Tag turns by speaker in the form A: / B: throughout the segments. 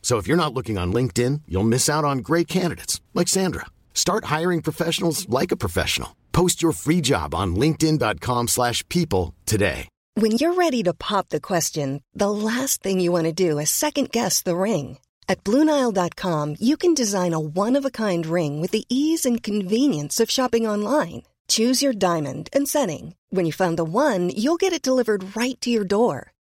A: So if you're not looking on LinkedIn, you'll miss out on great candidates like Sandra. Start hiring professionals like a professional. Post your free job on linkedin.com/people today.
B: When you're ready to pop the question, the last thing you want to do is second guess the ring. At Bluenile.com, you can design a one of a kind ring with the ease and convenience of shopping online. Choose your diamond and setting. When you find the one, you'll get it delivered right to your door.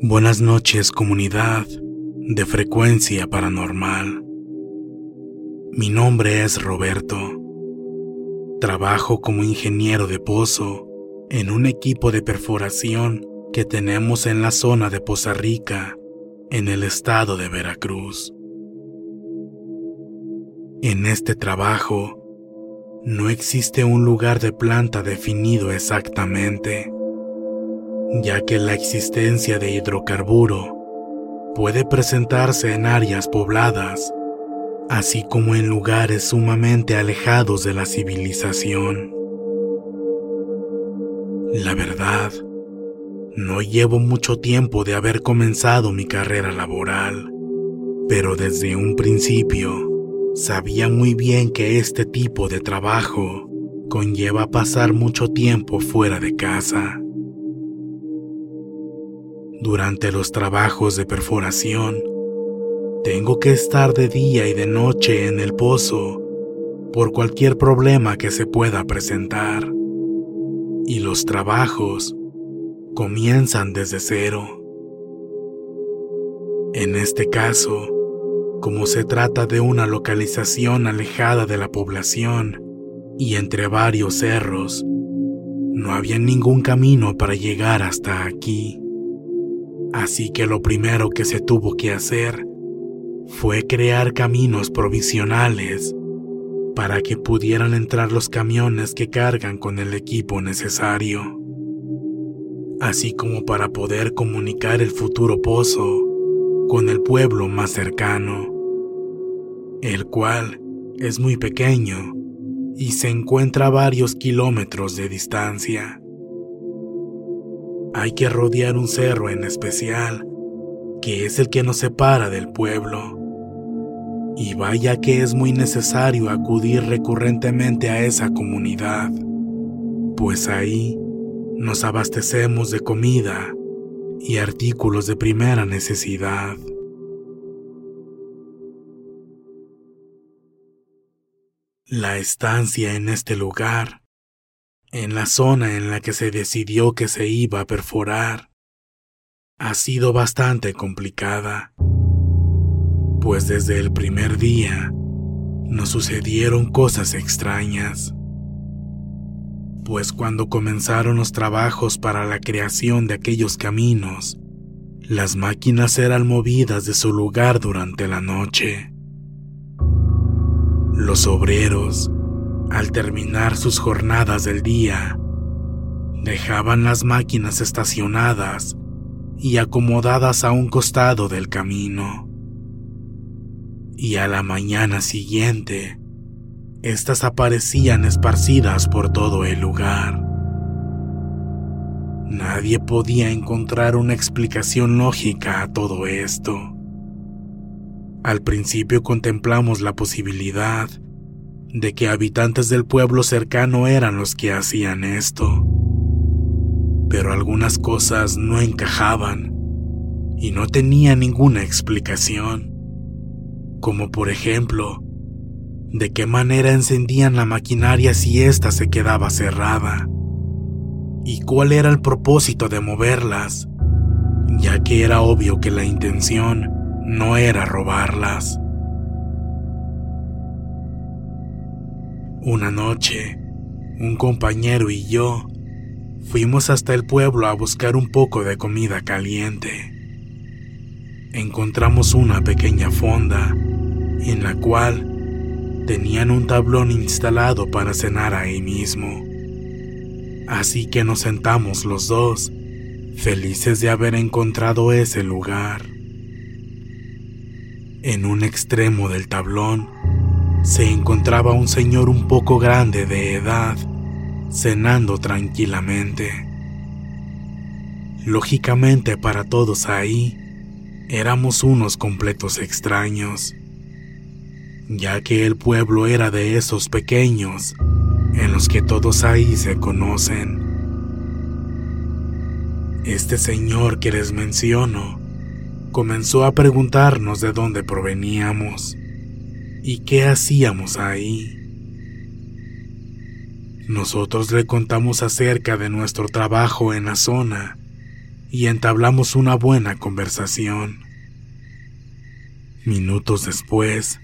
C: Buenas noches comunidad de frecuencia paranormal. Mi nombre es Roberto. Trabajo como ingeniero de pozo en un equipo de perforación que tenemos en la zona de Poza Rica, en el estado de Veracruz. En este trabajo no existe un lugar de planta definido exactamente ya que la existencia de hidrocarburo puede presentarse en áreas pobladas, así como en lugares sumamente alejados de la civilización. La verdad, no llevo mucho tiempo de haber comenzado mi carrera laboral, pero desde un principio sabía muy bien que este tipo de trabajo conlleva pasar mucho tiempo fuera de casa. Durante los trabajos de perforación, tengo que estar de día y de noche en el pozo por cualquier problema que se pueda presentar. Y los trabajos comienzan desde cero. En este caso, como se trata de una localización alejada de la población y entre varios cerros, no había ningún camino para llegar hasta aquí. Así que lo primero que se tuvo que hacer fue crear caminos provisionales para que pudieran entrar los camiones que cargan con el equipo necesario, así como para poder comunicar el futuro pozo con el pueblo más cercano, el cual es muy pequeño y se encuentra a varios kilómetros de distancia hay que rodear un cerro en especial, que es el que nos separa del pueblo. Y vaya que es muy necesario acudir recurrentemente a esa comunidad, pues ahí nos abastecemos de comida y artículos de primera necesidad. La estancia en este lugar en la zona en la que se decidió que se iba a perforar, ha sido bastante complicada, pues desde el primer día nos sucedieron cosas extrañas. Pues cuando comenzaron los trabajos para la creación de aquellos caminos, las máquinas eran movidas de su lugar durante la noche. Los obreros al terminar sus jornadas del día, Dejaban las máquinas estacionadas y acomodadas a un costado del camino. Y a la mañana siguiente, estas aparecían esparcidas por todo el lugar. Nadie podía encontrar una explicación lógica a todo esto. Al principio contemplamos la posibilidad de que habitantes del pueblo cercano eran los que hacían esto. Pero algunas cosas no encajaban y no tenía ninguna explicación. Como por ejemplo, de qué manera encendían la maquinaria si ésta se quedaba cerrada. Y cuál era el propósito de moverlas, ya que era obvio que la intención no era robarlas. Una noche, un compañero y yo fuimos hasta el pueblo a buscar un poco de comida caliente. Encontramos una pequeña fonda en la cual tenían un tablón instalado para cenar ahí mismo. Así que nos sentamos los dos, felices de haber encontrado ese lugar. En un extremo del tablón se encontraba un señor un poco grande de edad, cenando tranquilamente. Lógicamente para todos ahí, éramos unos completos extraños, ya que el pueblo era de esos pequeños en los que todos ahí se conocen. Este señor que les menciono comenzó a preguntarnos de dónde proveníamos y qué hacíamos ahí. Nosotros le contamos acerca de nuestro trabajo en la zona y entablamos una buena conversación. Minutos después,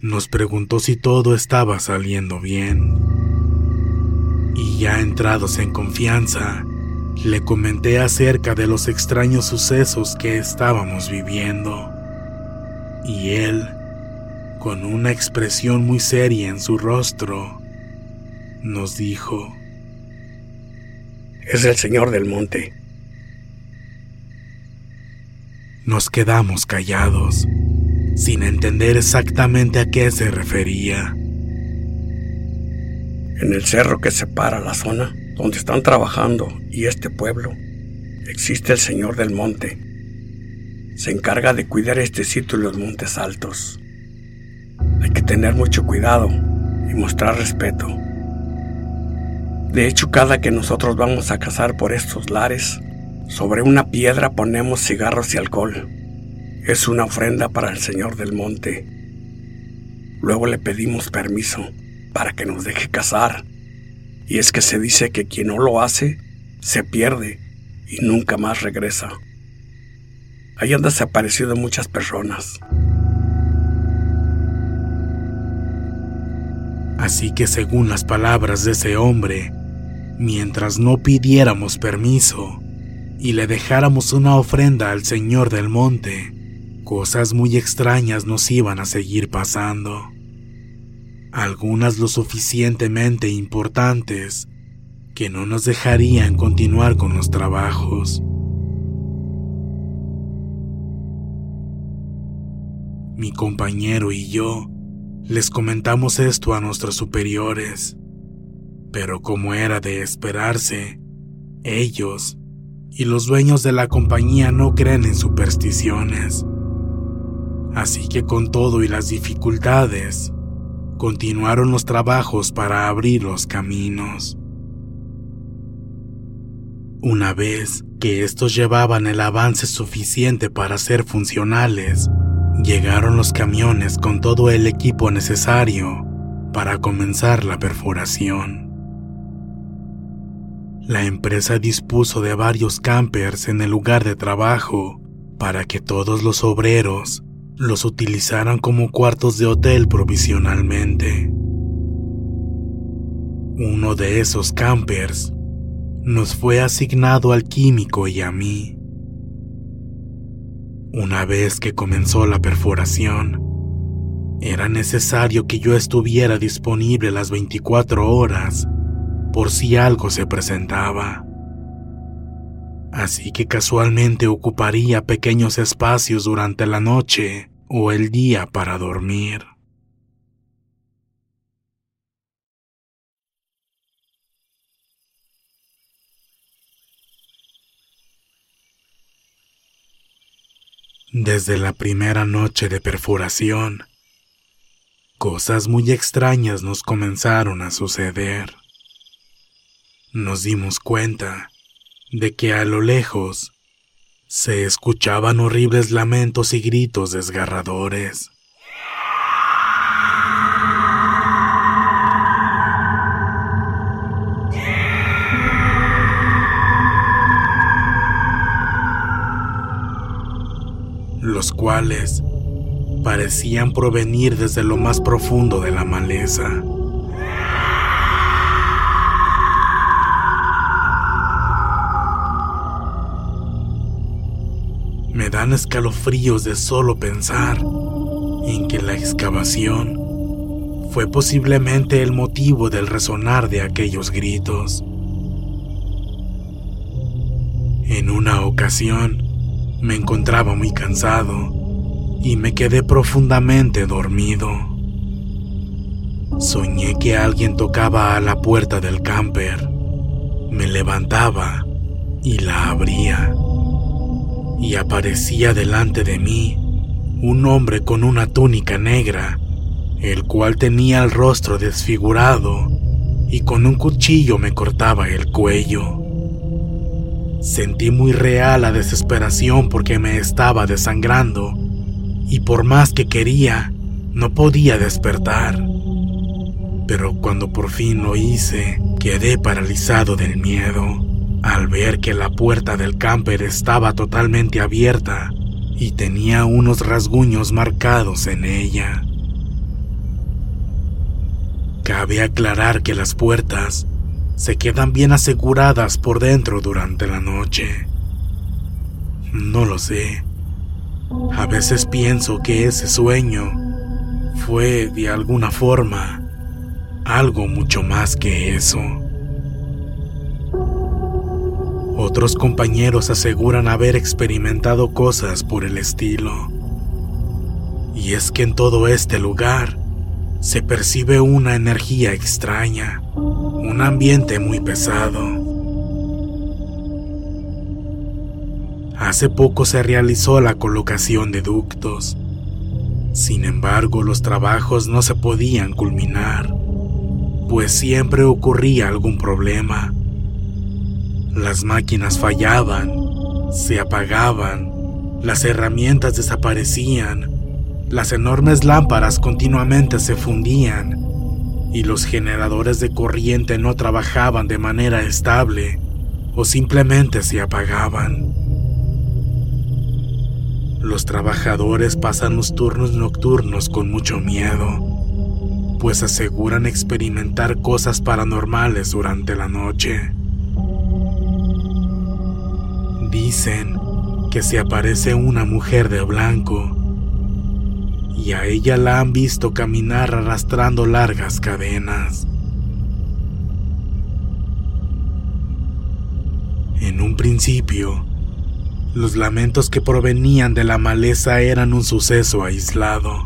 C: nos preguntó si todo estaba saliendo bien. Y ya entrados en confianza, le comenté acerca de los extraños sucesos que estábamos viviendo. Y él con una expresión muy seria en su rostro, nos dijo,
D: Es el Señor del Monte.
C: Nos quedamos callados, sin entender exactamente a qué se refería.
D: En el cerro que separa la zona donde están trabajando y este pueblo, existe el Señor del Monte. Se encarga de cuidar este sitio y los montes altos. Hay que tener mucho cuidado y mostrar respeto. De hecho, cada que nosotros vamos a cazar por estos lares, sobre una piedra ponemos cigarros y alcohol. Es una ofrenda para el Señor del Monte. Luego le pedimos permiso para que nos deje cazar. Y es que se dice que quien no lo hace, se pierde y nunca más regresa. Ahí han desaparecido muchas personas.
C: Así que según las palabras de ese hombre, mientras no pidiéramos permiso y le dejáramos una ofrenda al Señor del Monte, cosas muy extrañas nos iban a seguir pasando. Algunas lo suficientemente importantes que no nos dejarían continuar con los trabajos. Mi compañero y yo les comentamos esto a nuestros superiores, pero como era de esperarse, ellos y los dueños de la compañía no creen en supersticiones. Así que con todo y las dificultades, continuaron los trabajos para abrir los caminos. Una vez que estos llevaban el avance suficiente para ser funcionales, Llegaron los camiones con todo el equipo necesario para comenzar la perforación. La empresa dispuso de varios campers en el lugar de trabajo para que todos los obreros los utilizaran como cuartos de hotel provisionalmente. Uno de esos campers nos fue asignado al químico y a mí. Una vez que comenzó la perforación, era necesario que yo estuviera disponible las 24 horas, por si algo se presentaba. Así que casualmente ocuparía pequeños espacios durante la noche o el día para dormir. Desde la primera noche de perforación, cosas muy extrañas nos comenzaron a suceder. Nos dimos cuenta de que a lo lejos se escuchaban horribles lamentos y gritos desgarradores. Los cuales parecían provenir desde lo más profundo de la maleza. Me dan escalofríos de solo pensar en que la excavación fue posiblemente el motivo del resonar de aquellos gritos. En una ocasión, me encontraba muy cansado y me quedé profundamente dormido. Soñé que alguien tocaba a la puerta del camper. Me levantaba y la abría. Y aparecía delante de mí un hombre con una túnica negra, el cual tenía el rostro desfigurado y con un cuchillo me cortaba el cuello. Sentí muy real la desesperación porque me estaba desangrando y por más que quería, no podía despertar. Pero cuando por fin lo hice, quedé paralizado del miedo al ver que la puerta del camper estaba totalmente abierta y tenía unos rasguños marcados en ella. Cabe aclarar que las puertas se quedan bien aseguradas por dentro durante la noche. No lo sé. A veces pienso que ese sueño fue de alguna forma algo mucho más que eso. Otros compañeros aseguran haber experimentado cosas por el estilo. Y es que en todo este lugar se percibe una energía extraña, un ambiente muy pesado. Hace poco se realizó la colocación de ductos. Sin embargo, los trabajos no se podían culminar, pues siempre ocurría algún problema. Las máquinas fallaban, se apagaban, las herramientas desaparecían las enormes lámparas continuamente se fundían y los generadores de corriente no trabajaban de manera estable o simplemente se apagaban. Los trabajadores pasan los turnos nocturnos con mucho miedo, pues aseguran experimentar cosas paranormales durante la noche. Dicen que se aparece una mujer de blanco y a ella la han visto caminar arrastrando largas cadenas. En un principio, los lamentos que provenían de la maleza eran un suceso aislado,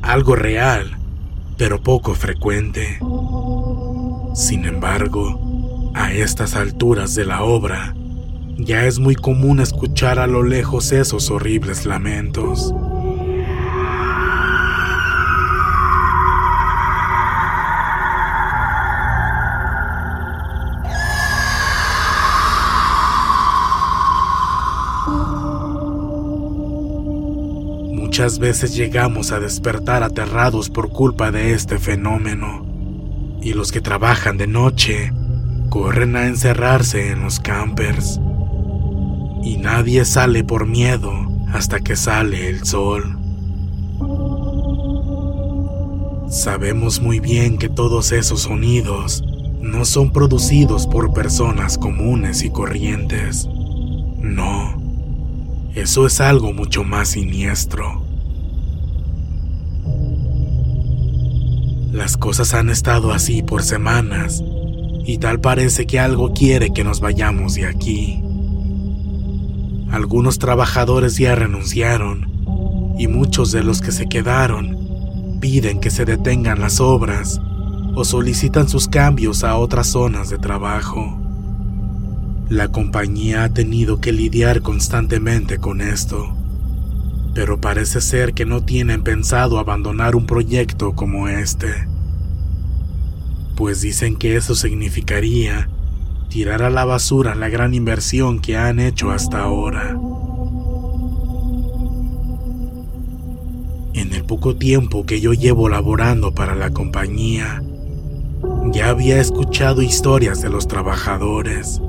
C: algo real, pero poco frecuente. Sin embargo, a estas alturas de la obra, ya es muy común escuchar a lo lejos esos horribles lamentos. Muchas veces llegamos a despertar aterrados por culpa de este fenómeno, y los que trabajan de noche corren a encerrarse en los campers, y nadie sale por miedo hasta que sale el sol. Sabemos muy bien que todos esos sonidos no son producidos por personas comunes y corrientes. No, eso es algo mucho más siniestro. Las cosas han estado así por semanas y tal parece que algo quiere que nos vayamos de aquí. Algunos trabajadores ya renunciaron y muchos de los que se quedaron piden que se detengan las obras o solicitan sus cambios a otras zonas de trabajo. La compañía ha tenido que lidiar constantemente con esto, pero parece ser que no tienen pensado abandonar un proyecto como este, pues dicen que eso significaría tirar a la basura la gran inversión que han hecho hasta ahora. En el poco tiempo que yo llevo laborando para la compañía, ya había escuchado historias de los trabajadores.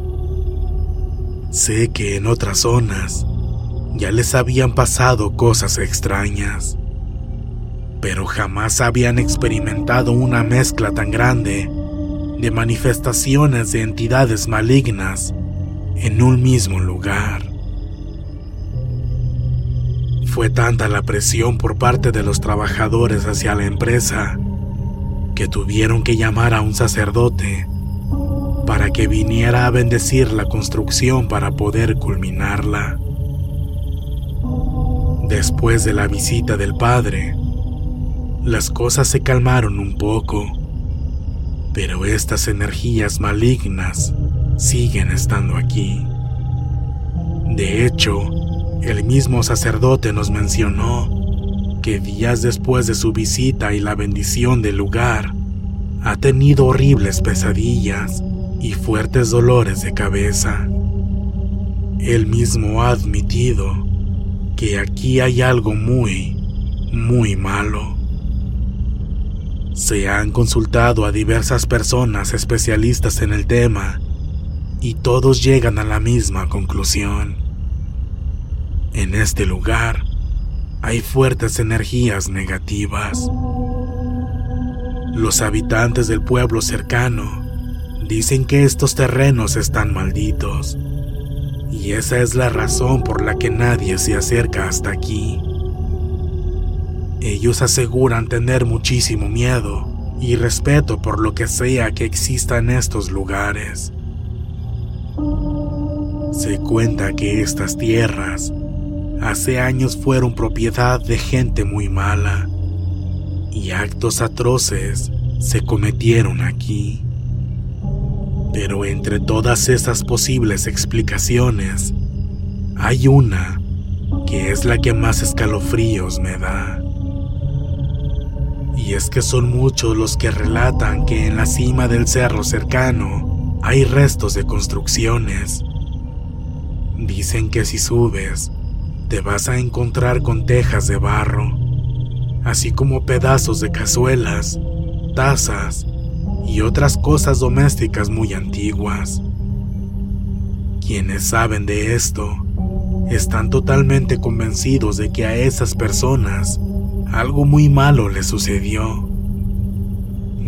C: Sé que en otras zonas ya les habían pasado cosas extrañas, pero jamás habían experimentado una mezcla tan grande de manifestaciones de entidades malignas en un mismo lugar. Fue tanta la presión por parte de los trabajadores hacia la empresa que tuvieron que llamar a un sacerdote para que viniera a bendecir la construcción para poder culminarla. Después de la visita del padre, las cosas se calmaron un poco, pero estas energías malignas siguen estando aquí. De hecho, el mismo sacerdote nos mencionó que días después de su visita y la bendición del lugar, ha tenido horribles pesadillas y fuertes dolores de cabeza. Él mismo ha admitido que aquí hay algo muy, muy malo. Se han consultado a diversas personas especialistas en el tema y todos llegan a la misma conclusión. En este lugar hay fuertes energías negativas. Los habitantes del pueblo cercano dicen que estos terrenos están malditos y esa es la razón por la que nadie se acerca hasta aquí. Ellos aseguran tener muchísimo miedo y respeto por lo que sea que exista en estos lugares. Se cuenta que estas tierras hace años fueron propiedad de gente muy mala y actos atroces se cometieron aquí. Pero entre todas esas posibles explicaciones, hay una que es la que más escalofríos me da. Y es que son muchos los que relatan que en la cima del cerro cercano hay restos de construcciones. Dicen que si subes, te vas a encontrar con tejas de barro, así como pedazos de cazuelas, tazas y otras cosas domésticas muy antiguas. Quienes saben de esto están totalmente convencidos de que a esas personas algo muy malo les sucedió.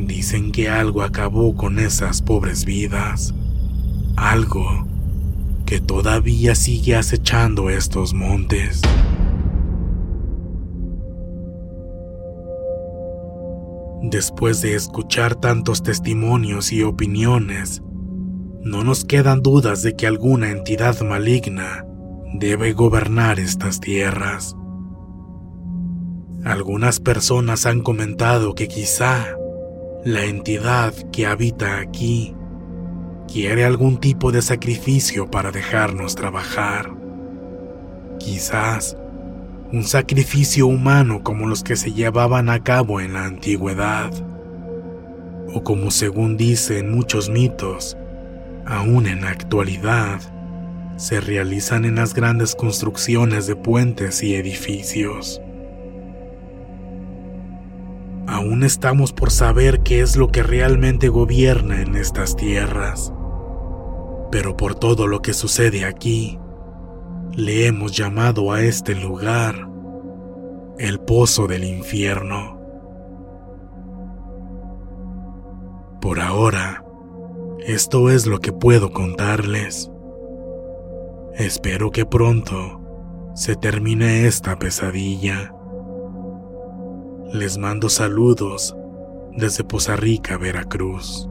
C: Dicen que algo acabó con esas pobres vidas, algo que todavía sigue acechando estos montes. Después de escuchar tantos testimonios y opiniones, no nos quedan dudas de que alguna entidad maligna debe gobernar estas tierras. Algunas personas han comentado que quizá la entidad que habita aquí quiere algún tipo de sacrificio para dejarnos trabajar. Quizás un sacrificio humano como los que se llevaban a cabo en la antigüedad, o como según dicen muchos mitos, aún en la actualidad, se realizan en las grandes construcciones de puentes y edificios. Aún estamos por saber qué es lo que realmente gobierna en estas tierras pero por todo lo que sucede aquí, le hemos llamado a este lugar el Pozo del Infierno. Por ahora, esto es lo que puedo contarles. Espero que pronto se termine esta pesadilla. Les mando saludos desde Poza Rica, Veracruz.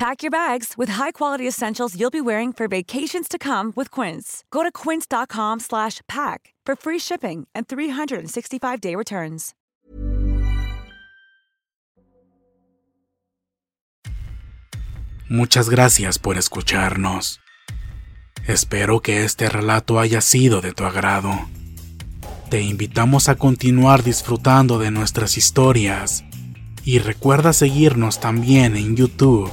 E: Pack your bags with high-quality essentials you'll be wearing for vacations to come with Quince. Go to quince.com slash pack for free shipping and 365-day returns.
C: Muchas gracias por escucharnos. Espero que este relato haya sido de tu agrado. Te invitamos a continuar disfrutando de nuestras historias y recuerda seguirnos también en YouTube